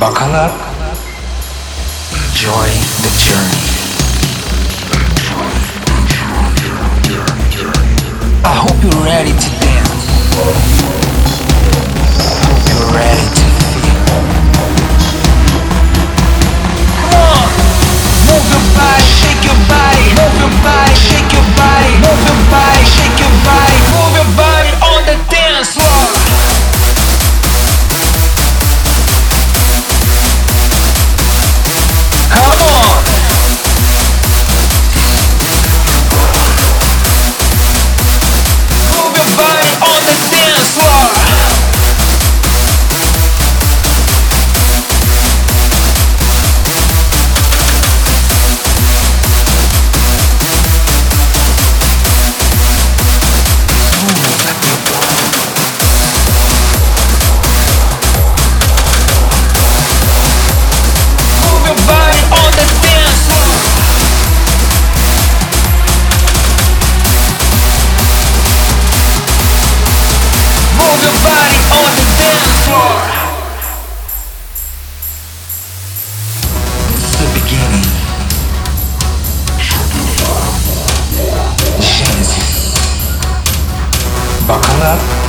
Bakalar, enjoy the journey. buckle up.